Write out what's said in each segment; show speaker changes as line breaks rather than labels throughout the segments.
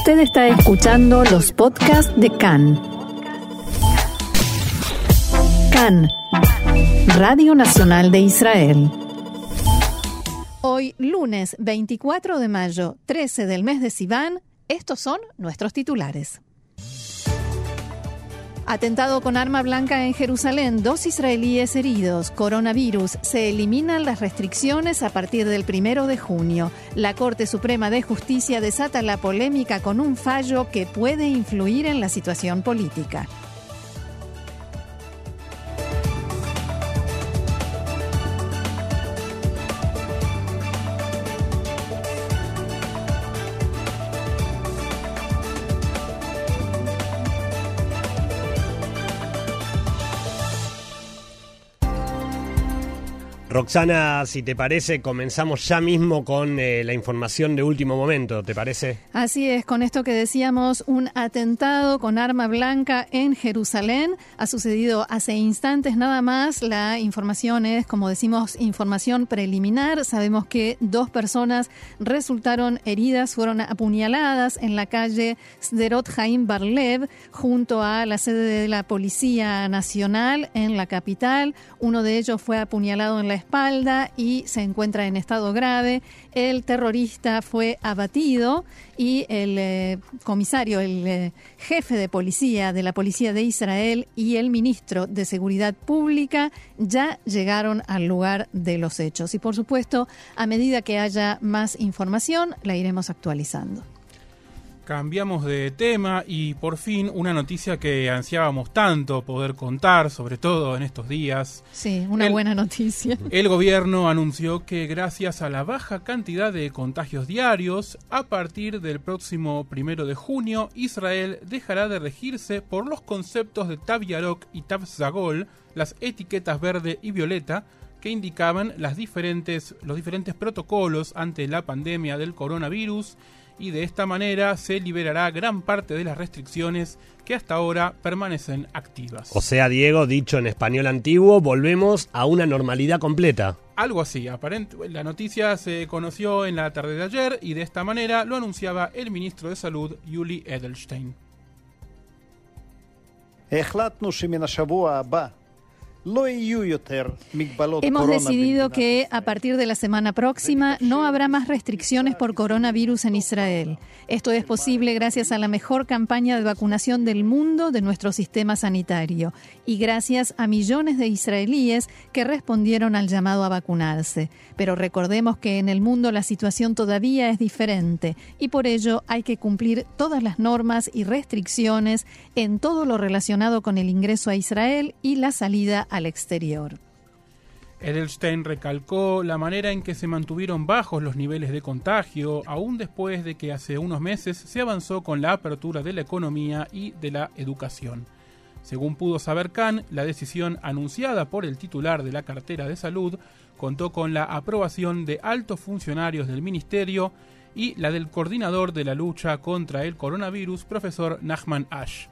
Usted está escuchando los podcasts de CAN. CAN, Radio Nacional de Israel.
Hoy, lunes 24 de mayo, 13 del mes de Sivan, estos son nuestros titulares. Atentado con arma blanca en Jerusalén, dos israelíes heridos. Coronavirus. Se eliminan las restricciones a partir del primero de junio. La Corte Suprema de Justicia desata la polémica con un fallo que puede influir en la situación política.
Roxana, si te parece, comenzamos ya mismo con eh, la información de último momento, ¿te parece?
Así es, con esto que decíamos, un atentado con arma blanca en Jerusalén ha sucedido hace instantes nada más. La información es, como decimos, información preliminar. Sabemos que dos personas resultaron heridas, fueron apuñaladas en la calle Sderot Haim Barlev, junto a la sede de la Policía Nacional en la capital. Uno de ellos fue apuñalado en la espalda y se encuentra en estado grave. El terrorista fue abatido y el eh, comisario, el eh, jefe de policía de la Policía de Israel y el ministro de Seguridad Pública ya llegaron al lugar de los hechos. Y por supuesto, a medida que haya más información, la iremos actualizando.
Cambiamos de tema y por fin una noticia que ansiábamos tanto poder contar, sobre todo en estos días.
Sí, una buena noticia.
El gobierno anunció que gracias a la baja cantidad de contagios diarios, a partir del próximo primero de junio, Israel dejará de regirse por los conceptos de Tav Yarok y Tav Zagol, las etiquetas verde y violeta, que indicaban las diferentes, los diferentes protocolos ante la pandemia del coronavirus y de esta manera se liberará gran parte de las restricciones que hasta ahora permanecen activas.
O sea, Diego, dicho en español antiguo, volvemos a una normalidad completa.
Algo así, aparente. La noticia se conoció en la tarde de ayer y de esta manera lo anunciaba el ministro de Salud, Yuli Edelstein.
Hemos decidido que a partir de la semana próxima no habrá más restricciones por coronavirus en Israel. Esto es posible gracias a la mejor campaña de vacunación del mundo de nuestro sistema sanitario y gracias a millones de israelíes que respondieron al llamado a vacunarse. Pero recordemos que en el mundo la situación todavía es diferente y por ello hay que cumplir todas las normas y restricciones en todo lo relacionado con el ingreso a Israel y la salida al exterior.
Edelstein recalcó la manera en que se mantuvieron bajos los niveles de contagio, aún después de que hace unos meses se avanzó con la apertura de la economía y de la educación. Según pudo saber Khan, la decisión anunciada por el titular de la cartera de salud contó con la aprobación de altos funcionarios del ministerio y la del coordinador de la lucha contra el coronavirus, profesor Nachman Ash.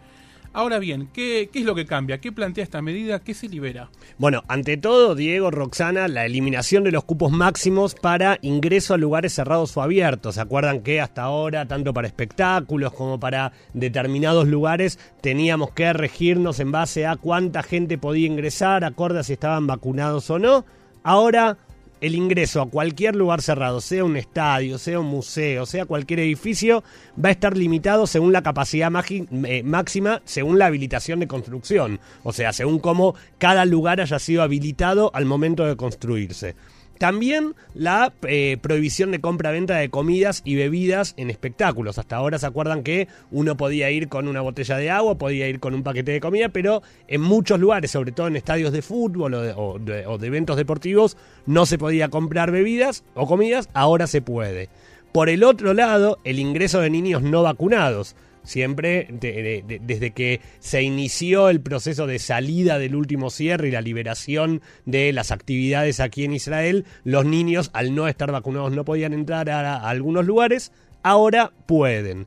Ahora bien, ¿qué, es lo que cambia? ¿Qué plantea esta medida? ¿Qué se libera?
Bueno, ante todo, Diego, Roxana, la eliminación de los cupos máximos para ingreso a lugares cerrados o abiertos. ¿Se acuerdan que hasta ahora, tanto para espectáculos como para determinados lugares, teníamos que regirnos en base a cuánta gente podía ingresar, acorde si estaban vacunados o no? Ahora el ingreso a cualquier lugar cerrado, sea un estadio, sea un museo, sea cualquier edificio, va a estar limitado según la capacidad eh, máxima, según la habilitación de construcción, o sea, según cómo cada lugar haya sido habilitado al momento de construirse. También la eh, prohibición de compra-venta de comidas y bebidas en espectáculos. Hasta ahora se acuerdan que uno podía ir con una botella de agua, podía ir con un paquete de comida, pero en muchos lugares, sobre todo en estadios de fútbol o de, o de eventos deportivos, no se podía comprar bebidas o comidas, ahora se puede. Por el otro lado, el ingreso de niños no vacunados siempre desde que se inició el proceso de salida del último cierre y la liberación de las actividades aquí en Israel, los niños al no estar vacunados no podían entrar a, algunos lugares, ahora pueden.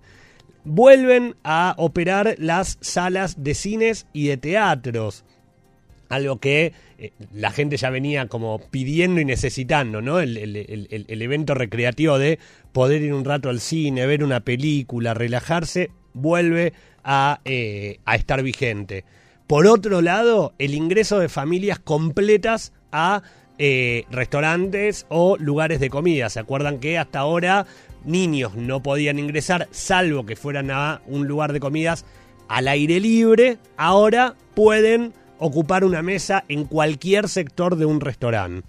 Vuelven a operar las salas de cines y de teatros. algo que eh, la gente ya venía como pidiendo y necesitando, ¿no? El, evento recreativo de poder ir un rato al cine, ver una película, relajarse, vuelve a, eh, estar vigente. Por otro lado, el ingreso de familias completas a eh, restaurantes o lugares de comida. ¿Se acuerdan que hasta ahora niños no podían ingresar, salvo que fueran a un lugar de comidas al aire libre? Ahora pueden ocupar una mesa en cualquier sector de un restaurante.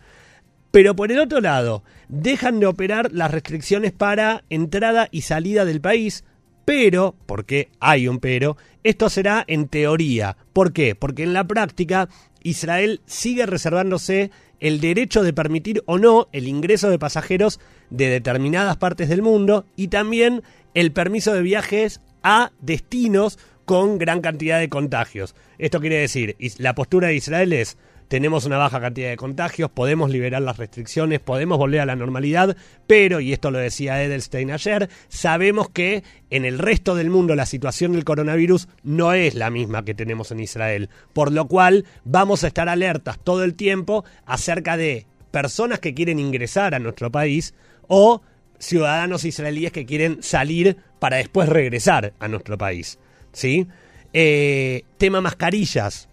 Pero por el otro lado, dejan de operar las restricciones para entrada y salida del país, pero, porque hay un pero, esto será en teoría. ¿Por qué? Porque en la práctica Israel sigue reservándose el derecho de permitir o no el ingreso de pasajeros de determinadas partes del mundo y también el permiso de viajes a destinos con gran cantidad de contagios. Esto quiere decir, la postura de Israel es, tenemos una baja cantidad de contagios, podemos liberar las restricciones, podemos volver a la normalidad, pero, y esto lo decía Edelstein ayer, sabemos que en el resto del mundo la situación del coronavirus no es la misma que tenemos en Israel, por lo cual vamos a estar alertas todo el tiempo acerca de personas que quieren ingresar a nuestro país o ciudadanos israelíes que quieren salir para después regresar a nuestro país. ¿sí? Eh, tema mascarillas.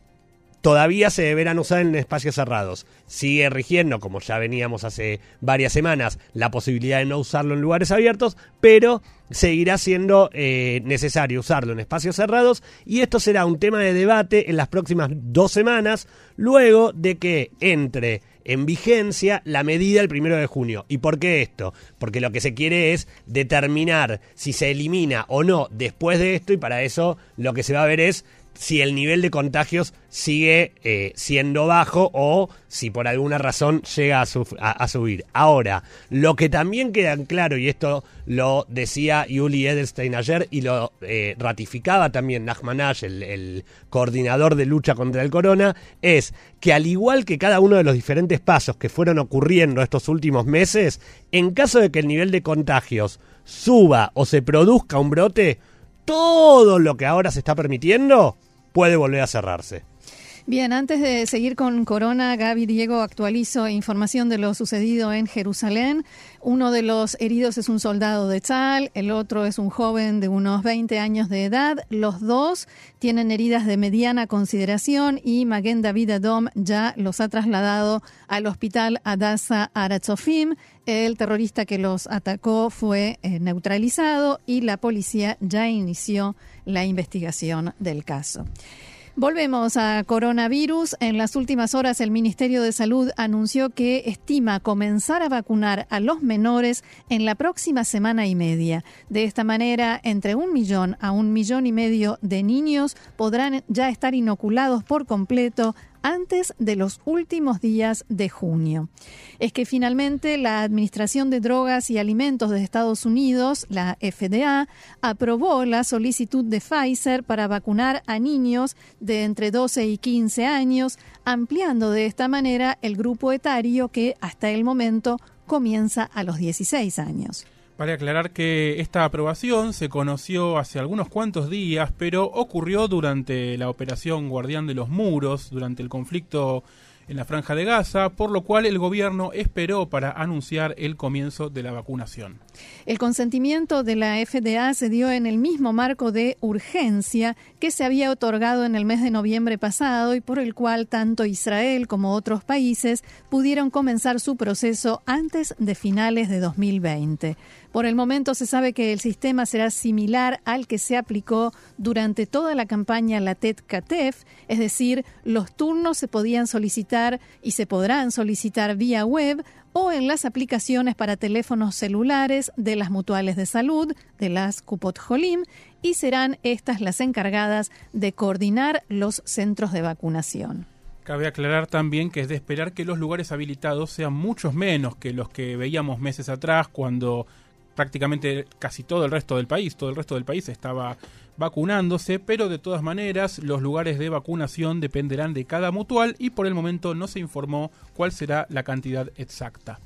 Todavía se deberán usar en espacios cerrados. Sigue rigiendo, como ya veníamos hace varias semanas, la posibilidad de no usarlo en lugares abiertos, pero seguirá siendo eh, necesario usarlo en espacios cerrados y esto será un tema de debate en las próximas dos semanas, luego de que entre en vigencia la medida el primero de junio. ¿Y por qué esto? Porque lo que se quiere es determinar si se elimina o no después de esto y para eso lo que se va a ver es si el nivel de contagios sigue eh, siendo bajo o si por alguna razón llega a, subir. Ahora, lo que también queda claro, y esto lo decía Yuli Edelstein ayer y lo eh, ratificaba también Nachman el, el coordinador de lucha contra el corona, es que al igual que cada uno de los diferentes pasos que fueron ocurriendo estos últimos meses, en caso de que el nivel de contagios suba o se produzca un brote, todo lo que ahora se está permitiendo puede volver a cerrarse.
Bien, antes de seguir con Corona, Gaby Diego actualizo información de lo sucedido en Jerusalén. Uno de los heridos es un soldado de Tzal, el otro es un joven de unos 20 años de edad. Los dos tienen heridas de mediana consideración y Maguen David Adom ya los ha trasladado al hospital Adasa Aratzofim. El terrorista que los atacó fue eh, neutralizado y la policía ya inició la investigación del caso. Volvemos a coronavirus. En las últimas horas el Ministerio de Salud anunció que estima comenzar a vacunar a los menores en la próxima semana y media. De esta manera, entre un millón a un millón y medio de niños podrán ya estar inoculados por completo antes de los últimos días de junio. Es que finalmente la Administración de Drogas y Alimentos de Estados Unidos, la FDA, aprobó la solicitud de Pfizer para vacunar a niños de entre 12 y 15 años, ampliando de esta manera el grupo etario que hasta el momento comienza a los 16 años.
Vale aclarar que esta aprobación se conoció hace algunos cuantos días, pero ocurrió durante la operación Guardián de los Muros, durante el conflicto en la franja de Gaza, por lo cual el gobierno esperó para anunciar el comienzo de la vacunación.
El consentimiento de la FDA se dio en el mismo marco de urgencia que se había otorgado en el mes de noviembre pasado y por el cual tanto Israel como otros países pudieron comenzar su proceso antes de finales de 2020. Por el momento se sabe que el sistema será similar al que se aplicó durante toda la campaña Latet Katef, es decir, los turnos se podían solicitar y se podrán solicitar vía web o en las aplicaciones para teléfonos celulares de las mutuales de salud, de las Kupot Jolim, y serán estas las encargadas de coordinar los centros de vacunación.
Cabe aclarar también que es de esperar que los lugares habilitados sean muchos menos que los que veíamos meses atrás cuando prácticamente casi todo el resto del país, todo el resto del país estaba vacunándose, pero de todas maneras los lugares de vacunación dependerán de cada mutual y por el momento no se informó cuál será la cantidad exacta.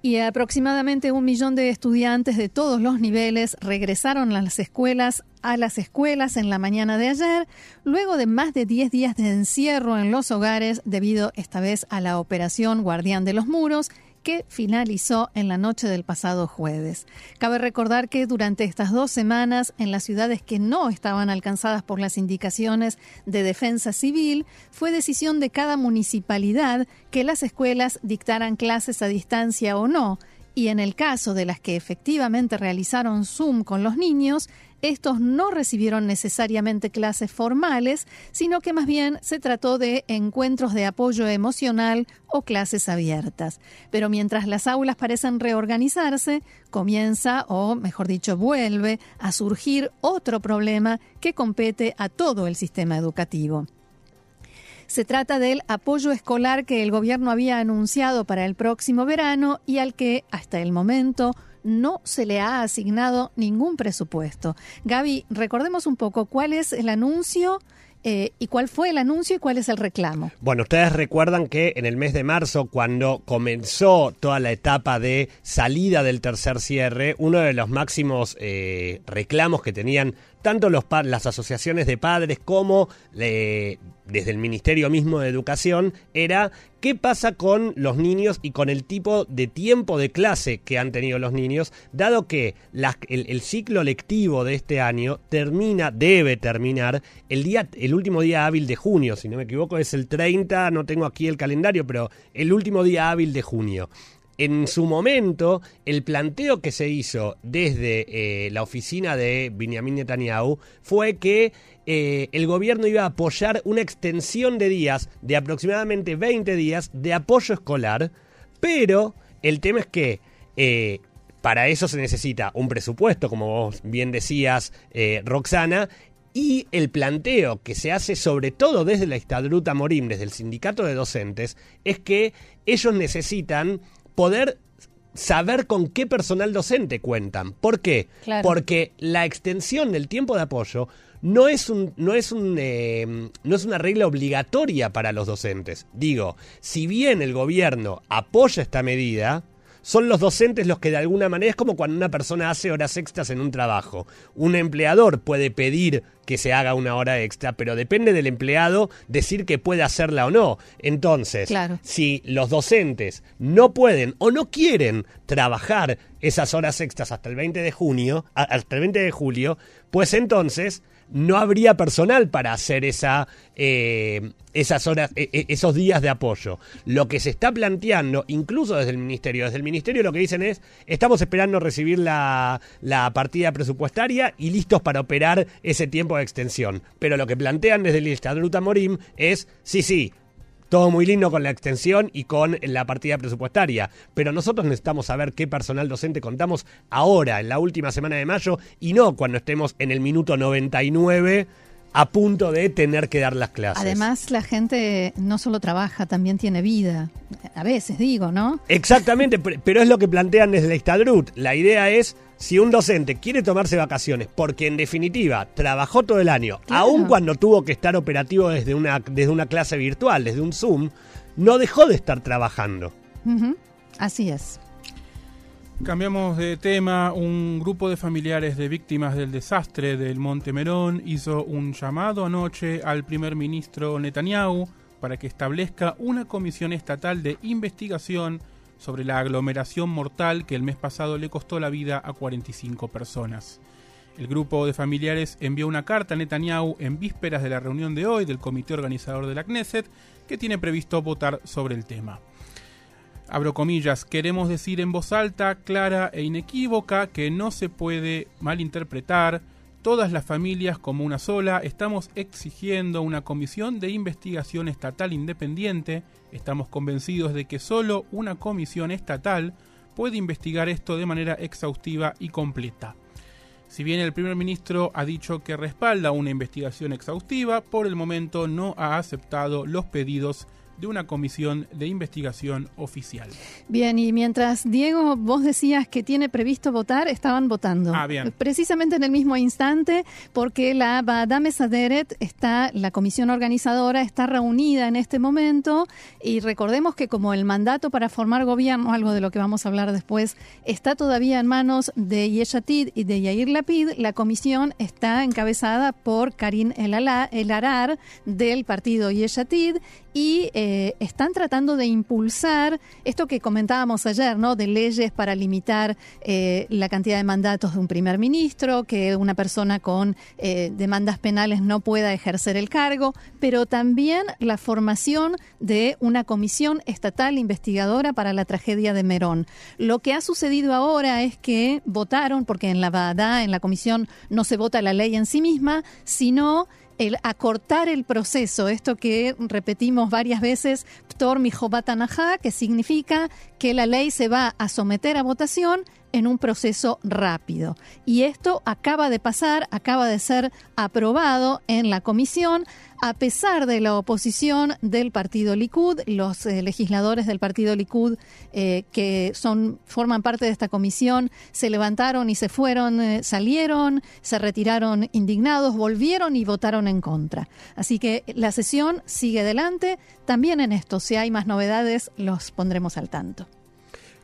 Y aproximadamente un millón de estudiantes de todos los niveles regresaron a las escuelas a las escuelas en la mañana de ayer, luego de más de 10 días de encierro en los hogares debido esta vez a la operación Guardián de los Muros que finalizó en la noche del pasado jueves. Cabe recordar que durante estas dos semanas, en las ciudades que no estaban alcanzadas por las indicaciones de defensa civil, fue decisión de cada municipalidad que las escuelas dictaran clases a distancia o no, y en el caso de las que efectivamente realizaron Zoom con los niños, estos no recibieron necesariamente clases formales, sino que más bien se trató de encuentros de apoyo emocional o clases abiertas. Pero mientras las aulas parecen reorganizarse, comienza, o mejor dicho, vuelve a surgir otro problema que compete a todo el sistema educativo. Se trata del apoyo escolar que el gobierno había anunciado para el próximo verano y al que, hasta el momento, no se le ha asignado ningún presupuesto. Gaby, recordemos un poco cuál es el anuncio eh, ¿Y cuál fue el anuncio y cuál es el reclamo?
Bueno, ustedes recuerdan que en el mes de marzo, cuando comenzó toda la etapa de salida del tercer cierre, uno de los máximos eh, reclamos que tenían tanto los las asociaciones de padres como desde el Ministerio mismo de Educación era qué pasa con los niños y con el tipo de tiempo de clase que han tenido los niños, dado que el, el, ciclo lectivo de este año termina, debe terminar el día, el último día hábil de junio, si no me equivoco es el 30, no tengo aquí el calendario, pero el último día hábil de junio en su momento, el planteo que se hizo desde eh, la oficina de Benjamin Netanyahu fue que eh, el gobierno iba a apoyar una extensión de días, de aproximadamente 20 días, de apoyo escolar, pero el tema es que eh, para eso se necesita un presupuesto, como vos bien decías, Roxana, y el planteo que se hace sobre todo desde la Estadruta Morim, desde el sindicato de docentes, es que ellos necesitan poder saber con qué personal docente cuentan. ¿Por qué? Porque la extensión del tiempo de apoyo no es un no es un eh, no es una regla obligatoria para los docentes. Digo, si bien el gobierno apoya esta medida, son los docentes los que de alguna manera es como cuando una persona hace horas extras en un trabajo. Un empleador puede pedir que se haga una hora extra, pero depende del empleado decir que puede hacerla o no. Entonces, si los docentes no pueden o no quieren trabajar esas horas extras hasta el 20 de junio, hasta el 20 de julio, pues entonces no habría personal para hacer esa, eh, esas horas, e, e, esos días de apoyo. Lo que se está planteando, incluso desde el ministerio, desde el ministerio lo que dicen es, estamos esperando recibir la, la partida presupuestaria y listos para operar ese tiempo de extensión. Pero lo que plantean desde el Estatuto Morim es, sí, sí, todo muy lindo con la extensión y con la partida presupuestaria, pero nosotros necesitamos saber qué personal docente contamos ahora, en la última semana de mayo, y no cuando estemos en el minuto 99 a punto de tener que dar las clases.
Además, la gente no solo trabaja, también tiene vida. A veces digo, ¿no?
Exactamente, pero es lo que plantean desde el Estadrut. La idea es si un docente quiere tomarse vacaciones, porque en definitiva trabajó todo el año, aun cuando tuvo que estar operativo desde una, desde una clase virtual, desde un Zoom, no dejó de estar trabajando.
Así es.
Cambiamos de tema. Un grupo de familiares de víctimas del desastre del Monte Merón hizo un llamado anoche al primer ministro Netanyahu para que establezca una comisión estatal de investigación sobre la aglomeración mortal que el mes pasado le costó la vida a 45 personas. El grupo de familiares envió una carta a Netanyahu en vísperas de la reunión de hoy del comité organizador de la Knesset, que tiene previsto votar sobre el tema. Abro comillas, queremos decir en voz alta, clara e inequívoca que no se puede malinterpretar todas las familias como una sola, estamos exigiendo una comisión de investigación estatal independiente, estamos convencidos de que solo una comisión estatal puede investigar esto de manera exhaustiva y completa. Si bien el primer ministro ha dicho que respalda una investigación exhaustiva, por el momento no ha aceptado los pedidos de una comisión de investigación oficial.
Bien, y mientras Diego, vos decías que tiene previsto votar, estaban votando.
Ah, bien.
Precisamente en el mismo instante, porque la Badame Saderet está, la comisión organizadora, está reunida en este momento, y recordemos que como el mandato para formar gobierno, algo de lo que vamos a hablar después, está todavía en manos de Yeshatid y de Yair Lapid, la comisión está encabezada por Karim El, El Arar del partido Yeshatid y eh, están tratando de impulsar esto que comentábamos ayer, ¿no? De leyes para limitar eh, la cantidad de mandatos de un primer ministro, que una persona con eh, demandas penales no pueda ejercer el cargo, pero también la formación de una comisión estatal investigadora para la tragedia de Merón. Lo que ha sucedido ahora es que votaron, porque en la Bada, en la comisión, no se vota la ley en sí misma, sino el acortar el proceso, esto que repetimos varias veces, Ptor Mijobatanaja, que significa que la ley se va a someter a votación en un proceso rápido. Y esto acaba de pasar, acaba de ser aprobado en la comisión, a pesar de la oposición del partido Likud, los eh, legisladores del partido Likud eh, que son forman parte de esta comisión se levantaron y se fueron, eh, salieron, se retiraron indignados, volvieron y votaron en contra. Así que la sesión sigue adelante. También en esto, si hay más novedades, los pondremos al tanto.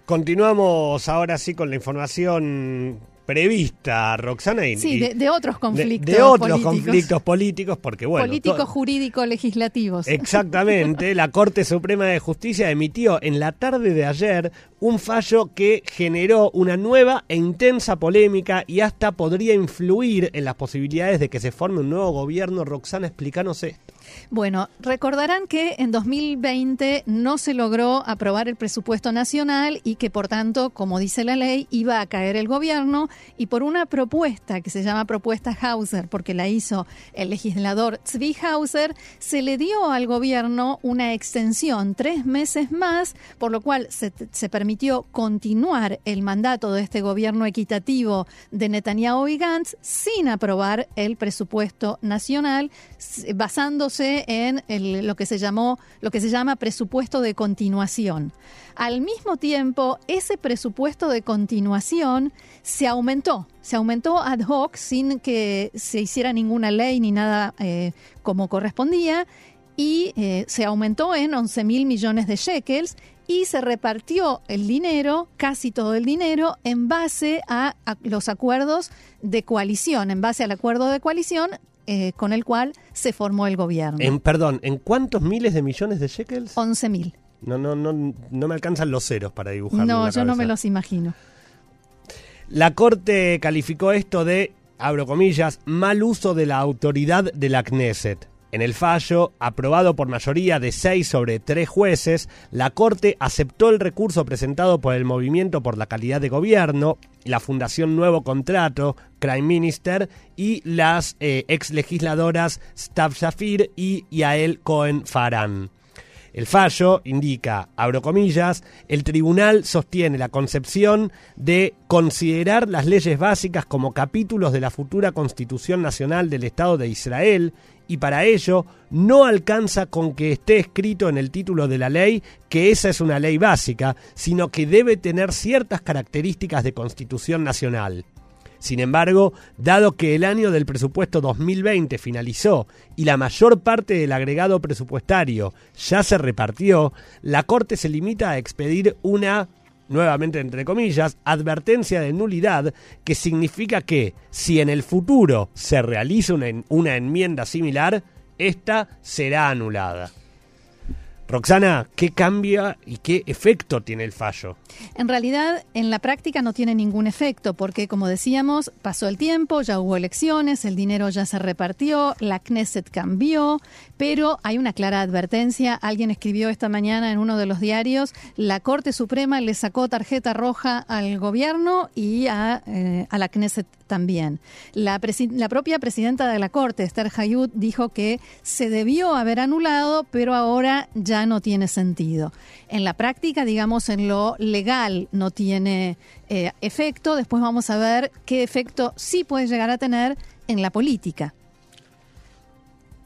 Continuamos ahora sí con la información prevista, Roxana. Y,
sí, de, otros conflictos.
De, otros conflictos políticos, porque bueno.
Políticos, jurídicos, legislativos.
Exactamente. la Corte Suprema de Justicia emitió en la tarde de ayer un fallo que generó una nueva e intensa polémica y hasta podría influir en las posibilidades de que se forme un nuevo gobierno. Roxana, explícanos esto.
Bueno, recordarán que en 2020 no se logró aprobar el presupuesto nacional y que por tanto, como dice la ley, iba a caer el gobierno. Y por una propuesta que se llama propuesta Hauser, porque la hizo el legislador Zvi Hauser, se le dio al gobierno una extensión tres meses más, por lo cual se, permitió continuar el mandato de este gobierno equitativo de Netanyahu y Gantz sin aprobar el presupuesto nacional, basándose en lo que se llamó, lo que se llama presupuesto de continuación. Al mismo tiempo, ese presupuesto de continuación se aumentó, se aumentó ad hoc sin que se hiciera ninguna ley ni nada eh, como correspondía y eh, se aumentó en 11 mil millones de shekels y se repartió el dinero, casi todo el dinero, en base a, los acuerdos de coalición, en base al acuerdo de coalición eh, con el cual se formó el gobierno.
En, perdón, ¿en cuántos miles de millones de shekels?
11 mil.
No, no, no, no me alcanzan los ceros para dibujar.
No, yo no me los imagino.
La Corte calificó esto de, abro comillas, mal uso de la autoridad de la Knesset. En el fallo, aprobado por mayoría de seis sobre tres jueces, la Corte aceptó el recurso presentado por el Movimiento por la Calidad de Gobierno, la Fundación Nuevo Contrato, Crime Minister y las eh, ex Stav Shafir y Yael Cohen Farhan. El fallo indica, abro comillas, el tribunal sostiene la concepción de considerar las leyes básicas como capítulos de la futura Constitución Nacional del Estado de Israel y para ello no alcanza con que esté escrito en el título de la ley que esa es una ley básica, sino que debe tener ciertas características de Constitución Nacional. Sin embargo, dado que el año del presupuesto 2020 finalizó y la mayor parte del agregado presupuestario ya se repartió, la Corte se limita a expedir una nuevamente entre comillas, advertencia de nulidad, que significa que si en el futuro se realiza una, una enmienda similar, esta será anulada. Roxana, ¿qué cambia y qué efecto tiene el fallo?
En realidad, en la práctica no tiene ningún efecto, porque como decíamos, pasó el tiempo, ya hubo elecciones, el dinero ya se repartió, la Knesset cambió, pero hay una clara advertencia. Alguien escribió esta mañana en uno de los diarios, la Corte Suprema le sacó tarjeta roja al gobierno y a, eh, la Knesset también. La, propia presidenta de la Corte, Esther Hayut, dijo que se debió haber anulado, pero ahora ya no tiene sentido. En la práctica, digamos, en lo legal no tiene eh, efecto. Después vamos a ver qué efecto sí puede llegar a tener en la política.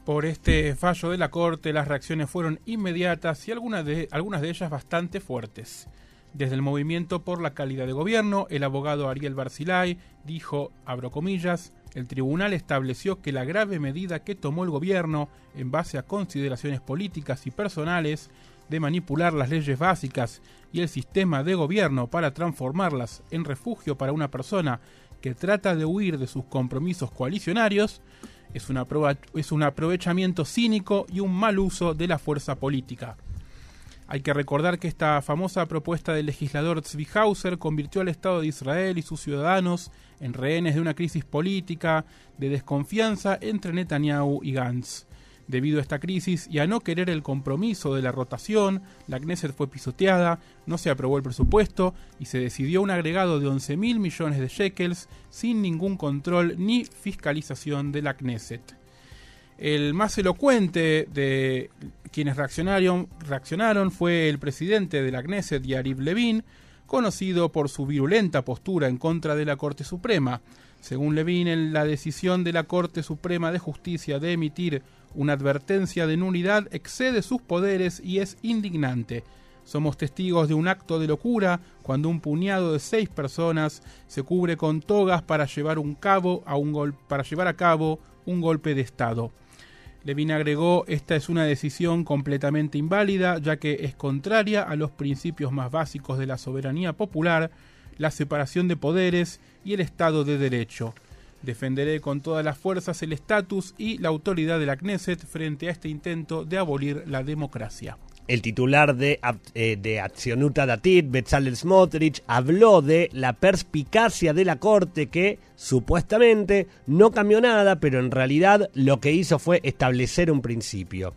Por este fallo de la Corte, las reacciones fueron inmediatas y algunas de ellas bastante fuertes. Desde el Movimiento por la Calidad de Gobierno, el abogado Ariel Barcilay dijo, abro comillas, el tribunal estableció que la grave medida que tomó el gobierno, en base a consideraciones políticas y personales, de manipular las leyes básicas y el sistema de gobierno para transformarlas en refugio para una persona que trata de huir de sus compromisos coalicionarios, es es un aprovechamiento cínico y un mal uso de la fuerza política. Hay que recordar que esta famosa propuesta del legislador Tzvi Hauser convirtió al Estado de Israel y sus ciudadanos en rehenes de una crisis política de desconfianza entre Netanyahu y Gantz. Debido a esta crisis y a no querer el compromiso de la rotación, la Knesset fue pisoteada, no se aprobó el presupuesto y se decidió un agregado de 11 mil millones de shekels sin ningún control ni fiscalización de la Knesset. El más elocuente de quienes reaccionaron, fue el presidente de la Knesset, Yariv Levin, conocido por su virulenta postura en contra de la Corte Suprema. Según Levin, en la decisión de la Corte Suprema de Justicia de emitir una advertencia de nulidad excede sus poderes y es indignante. Somos testigos de un acto de locura cuando un puñado de seis personas se cubre con togas para llevar, un para llevar a cabo un golpe de Estado. Levin agregó, esta es una decisión completamente inválida, ya que es contraria a los principios más básicos de la soberanía popular, la separación de poderes y el Estado de Derecho. Defenderé con todas las fuerzas el estatus y la autoridad de la Knesset frente a este intento de abolir la democracia.
El titular de, eh, de Accionuta Datit, Bezalel Smotrich, habló de la perspicacia de la Corte que supuestamente no cambió nada, pero en realidad lo que hizo fue establecer un principio.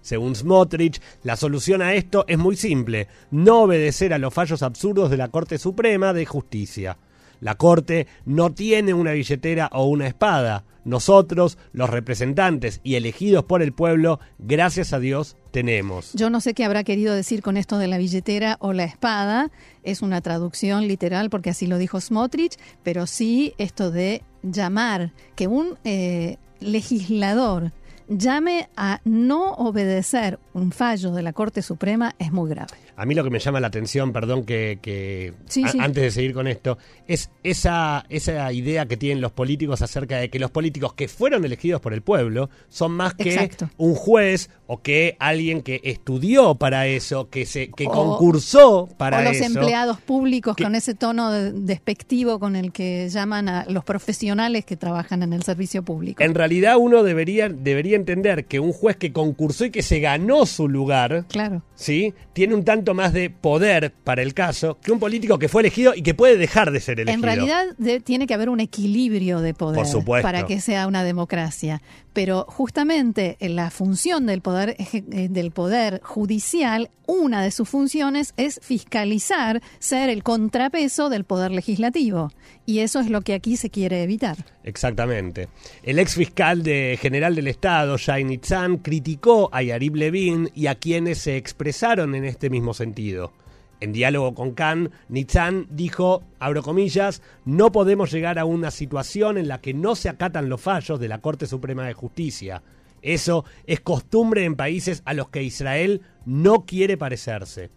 Según Smotrich, la solución a esto es muy simple, no obedecer a los fallos absurdos de la Corte Suprema de Justicia. La Corte no tiene una billetera o una espada. Nosotros, los representantes y elegidos por el pueblo, gracias a Dios, tenemos.
Yo no sé qué habrá querido decir con esto de la billetera o la espada. Es una traducción literal porque así lo dijo Smotrich, pero sí esto de llamar que un eh, legislador llame a no obedecer un fallo de la Corte Suprema es muy grave.
A mí lo que me llama la atención, perdón que, antes de seguir con esto, es esa, esa idea que tienen los políticos acerca de que los políticos que fueron elegidos por el pueblo son más que un juez o que alguien que estudió para eso, que se que concursó para
eso. O los empleados públicos con ese tono despectivo con el que llaman a los profesionales que trabajan en el servicio público.
En realidad uno debería, debería entender que un juez que concursó y que se ganó su lugar,
claro.
¿sí? tiene un tanto más de poder para el caso que un político que fue elegido y que puede dejar de ser elegido.
En realidad tiene que haber un equilibrio de poder para que sea una democracia. Pero justamente la función del poder, eh, del poder judicial, una de sus funciones es fiscalizar, ser el contrapeso del poder legislativo. Y eso es lo que aquí se quiere evitar.
Exactamente. El ex fiscal de, general del Estado, Shai Nitzan, criticó a Yarib Levin y a quienes se expresaron en este mismo sentido. En diálogo con Khan, Nitzan dijo, abro comillas, no podemos llegar a una situación en la que no se acatan los fallos de la Corte Suprema de Justicia. Eso es costumbre en países a los que Israel no quiere parecerse.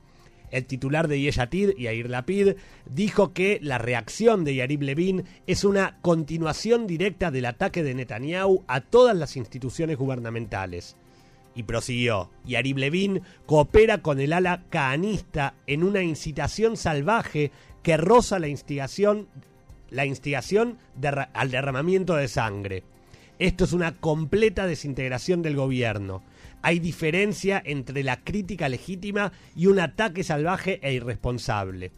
El titular de Yeshatid, Yair Lapid, dijo que la reacción de Yarib Levin es una continuación directa del ataque de Netanyahu a todas las instituciones gubernamentales. Y prosiguió, Yarib Levin coopera con el ala caanista en una incitación salvaje que roza la instigación, la instigación al derramamiento de sangre. Esto es una completa desintegración del gobierno hay diferencia entre la crítica legítima y un ataque salvaje e irresponsable.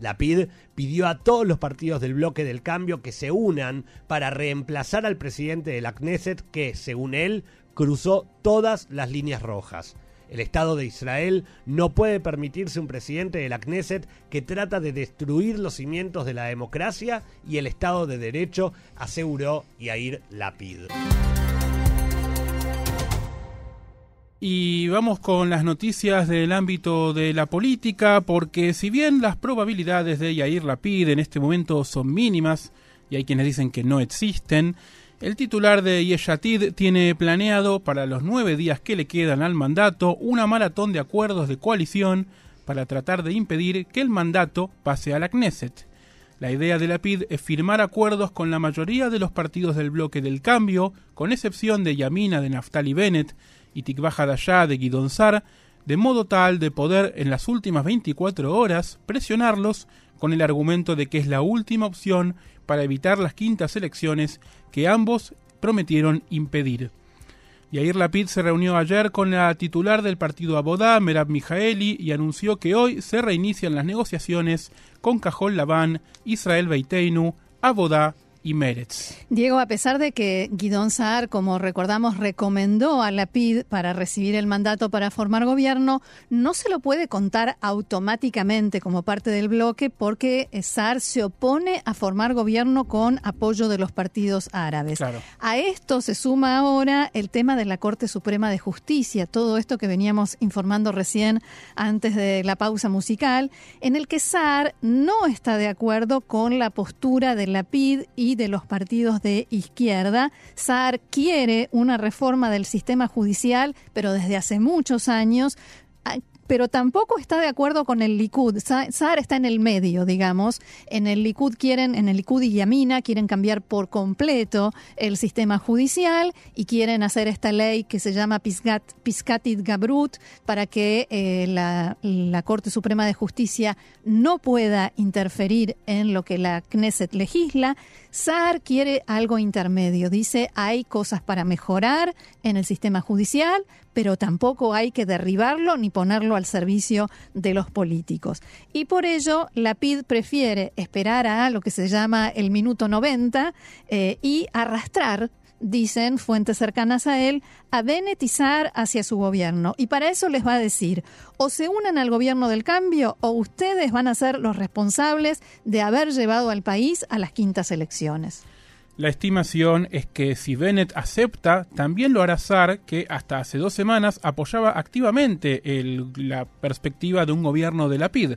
La PID pidió a todos los partidos del bloque del cambio que se unan para reemplazar al presidente de la Knesset que, según él, cruzó todas las líneas rojas. El Estado de Israel no puede permitirse un presidente de la Knesset que trata de destruir los cimientos de la democracia y el Estado de Derecho, aseguró Yair Lapid.
Y vamos con las noticias del ámbito de la política, porque si bien las probabilidades de Yair Lapid en este momento son mínimas, y hay quienes dicen que no existen, El titular de Yeshatid tiene planeado para los nueve días que le quedan al mandato una maratón de acuerdos de coalición para tratar de impedir que el mandato pase a la Knesset. La idea de la PID es firmar acuerdos con la mayoría de los partidos del bloque del cambio, con excepción de Yamina de Naftali Bennett y Tikvah Hadashah de Guidon Sar, de modo tal de poder en las últimas 24 horas presionarlos con el argumento de que es la última opción para evitar las quintas elecciones que ambos prometieron impedir. Yair Lapid se reunió ayer con la titular del partido Abodá, Merab Mijaeli, y anunció que hoy se reinician las negociaciones con Cajol Laván, Israel Beiteinu, Abodá y Meretz.
Diego, a pesar de que Guidón Saar, como recordamos, recomendó a la PID para recibir el mandato para formar gobierno, no se lo puede contar automáticamente como parte del bloque porque Saar se opone a formar gobierno con apoyo de los partidos árabes. A esto se suma ahora el tema de la Corte Suprema de Justicia, todo esto que veníamos informando recién antes de la pausa musical, en el que Saar no está de acuerdo con la postura de la PID y de los partidos de izquierda. Saar quiere una reforma del sistema judicial, pero desde hace muchos años pero tampoco está de acuerdo con el Likud. Saar está en el medio, digamos. En el Likud quieren, en el Likud y Yamina quieren cambiar por completo el sistema judicial y quieren hacer esta ley que se llama Pisgat, Piscatit Gabrut para que eh, la, Corte Suprema de Justicia no pueda interferir en lo que la Knesset legisla. Saar quiere algo intermedio. Dice hay cosas para mejorar en el sistema judicial, pero tampoco hay que derribarlo ni ponerlo al servicio de los políticos. Y por ello, la PID prefiere esperar a lo que se llama el minuto 90 eh, y arrastrar dicen fuentes cercanas a él, a benetizar hacia su gobierno. Y para eso les va a decir, o se unan al gobierno del cambio o ustedes van a ser los responsables de haber llevado al país a las quintas elecciones.
La estimación es que si Bennett acepta, también lo hará Sar, que hasta hace dos semanas apoyaba activamente la perspectiva de un gobierno de la PID.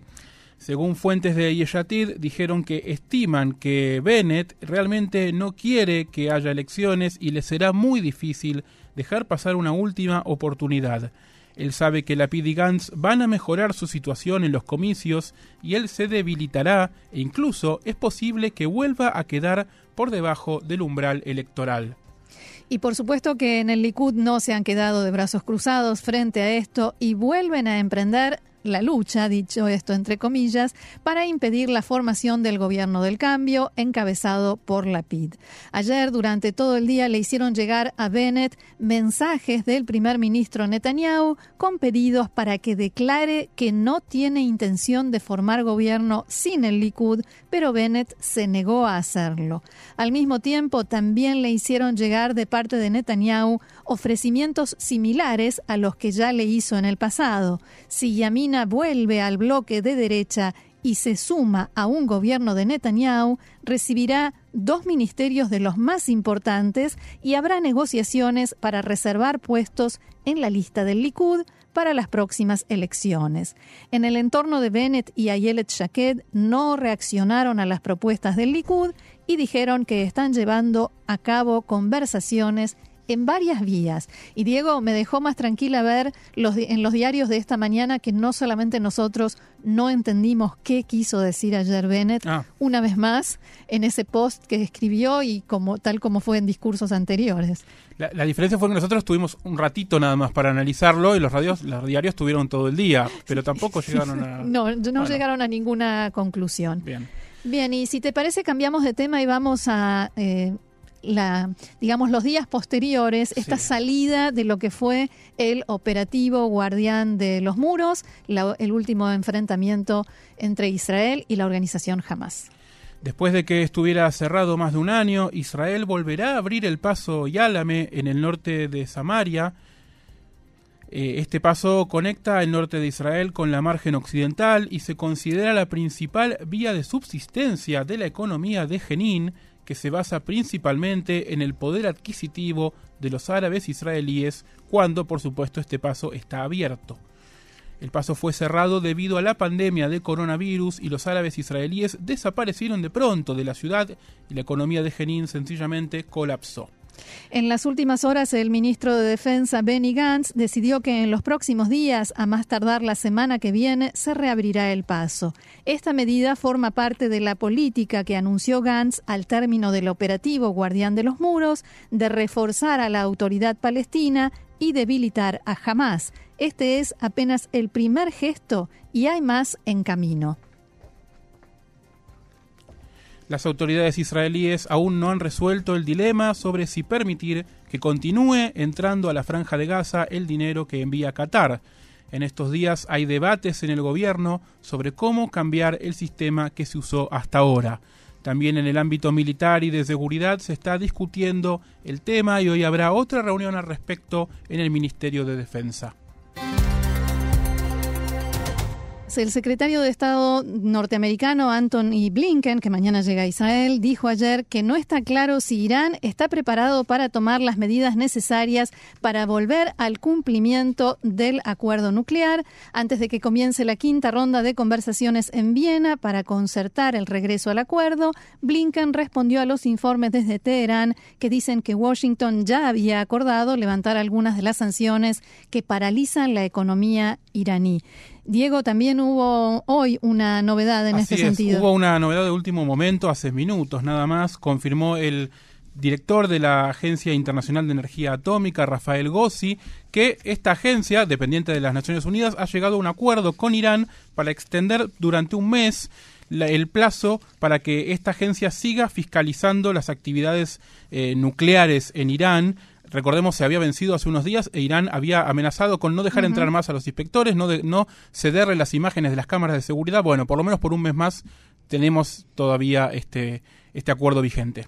Según fuentes de Yeshatid, dijeron que estiman que Bennett realmente no quiere que haya elecciones y le será muy difícil dejar pasar una última oportunidad. Él sabe que la PID y Gantz van a mejorar su situación en los comicios y él se debilitará e incluso es posible que vuelva a quedar por debajo del umbral electoral.
Y por supuesto que en el Likud no se han quedado de brazos cruzados frente a esto y vuelven a emprender la lucha, dicho esto entre comillas, para impedir la formación del gobierno del cambio encabezado por la PID. Ayer, durante todo el día, le hicieron llegar a Bennett mensajes del primer ministro Netanyahu con pedidos para que declare que no tiene intención de formar gobierno sin el Likud, pero Bennett se negó a hacerlo. Al mismo tiempo, también le hicieron llegar de parte de Netanyahu ofrecimientos similares a los que ya le hizo en el pasado. Si Yamin vuelve al bloque de derecha y se suma a un gobierno de Netanyahu, recibirá dos ministerios de los más importantes y habrá negociaciones para reservar puestos en la lista del Likud para las próximas elecciones. En el entorno de Bennett y Ayelet Shaked no reaccionaron a las propuestas del Likud y dijeron que están llevando a cabo conversaciones en varias vías. Y Diego me dejó más tranquila ver los, en los diarios de esta mañana que no solamente nosotros no entendimos qué quiso decir ayer Bennett, ah. una vez más, en ese post que escribió y como tal como fue en discursos anteriores.
La, diferencia fue que nosotros tuvimos un ratito nada más para analizarlo y los, radios, los diarios tuvieron todo el día, pero tampoco llegaron a...
No, no llegaron a ninguna conclusión. Bien. Bien, y si te parece cambiamos de tema y vamos a eh, la, digamos, los días posteriores, esta salida de lo que fue el operativo guardián de los muros, el último enfrentamiento entre Israel y la organización Hamas.
Después de que estuviera cerrado más de un año, Israel volverá a abrir el paso Yálame en el norte de Samaria. Eh, este paso conecta el norte de Israel con la margen occidental y se considera la principal vía de subsistencia de la economía de Jenin, que se basa principalmente en el poder adquisitivo de los árabes israelíes cuando por supuesto este paso está abierto. El paso fue cerrado debido a la pandemia de coronavirus y los árabes israelíes desaparecieron de pronto de la ciudad y la economía de Jenin sencillamente colapsó.
En las últimas horas, el ministro de Defensa, Benny Gantz, decidió que en los próximos días, a más tardar la semana que viene, se reabrirá el paso. Esta medida forma parte de la política que anunció Gantz al término del operativo Guardián de los Muros de reforzar a la autoridad palestina y debilitar a Hamas. Este es apenas el primer gesto y hay más en camino.
Las autoridades israelíes aún no han resuelto el dilema sobre si permitir que continúe entrando a la franja de Gaza el dinero que envía Qatar. En estos días hay debates en el gobierno sobre cómo cambiar el sistema que se usó hasta ahora. También en el ámbito militar y de seguridad se está discutiendo el tema y hoy habrá otra reunión al respecto en el Ministerio de Defensa.
El secretario de Estado norteamericano Anthony Blinken, que mañana llega a Israel, dijo ayer que no está claro si Irán está preparado para tomar las medidas necesarias para volver al cumplimiento del acuerdo nuclear antes de que comience la quinta ronda de conversaciones en Viena para concertar el regreso al acuerdo. Blinken respondió a los informes desde Teherán que dicen que Washington ya había acordado levantar algunas de las sanciones que paralizan la economía iraní. Diego, también hubo hoy una novedad en este sentido.
Hubo una novedad de último momento, hace minutos nada más, confirmó el director de la Agencia Internacional de Energía Atómica, Rafael Gossi, que esta agencia, dependiente de las Naciones Unidas, ha llegado a un acuerdo con Irán para extender durante un mes el plazo para que esta agencia siga fiscalizando las actividades eh, nucleares en Irán recordemos, se había vencido hace unos días e Irán había amenazado con no dejar entrar más a los inspectores, no, de, no cederle las imágenes de las cámaras de seguridad. Bueno, por lo menos por un mes más tenemos todavía este, este acuerdo vigente.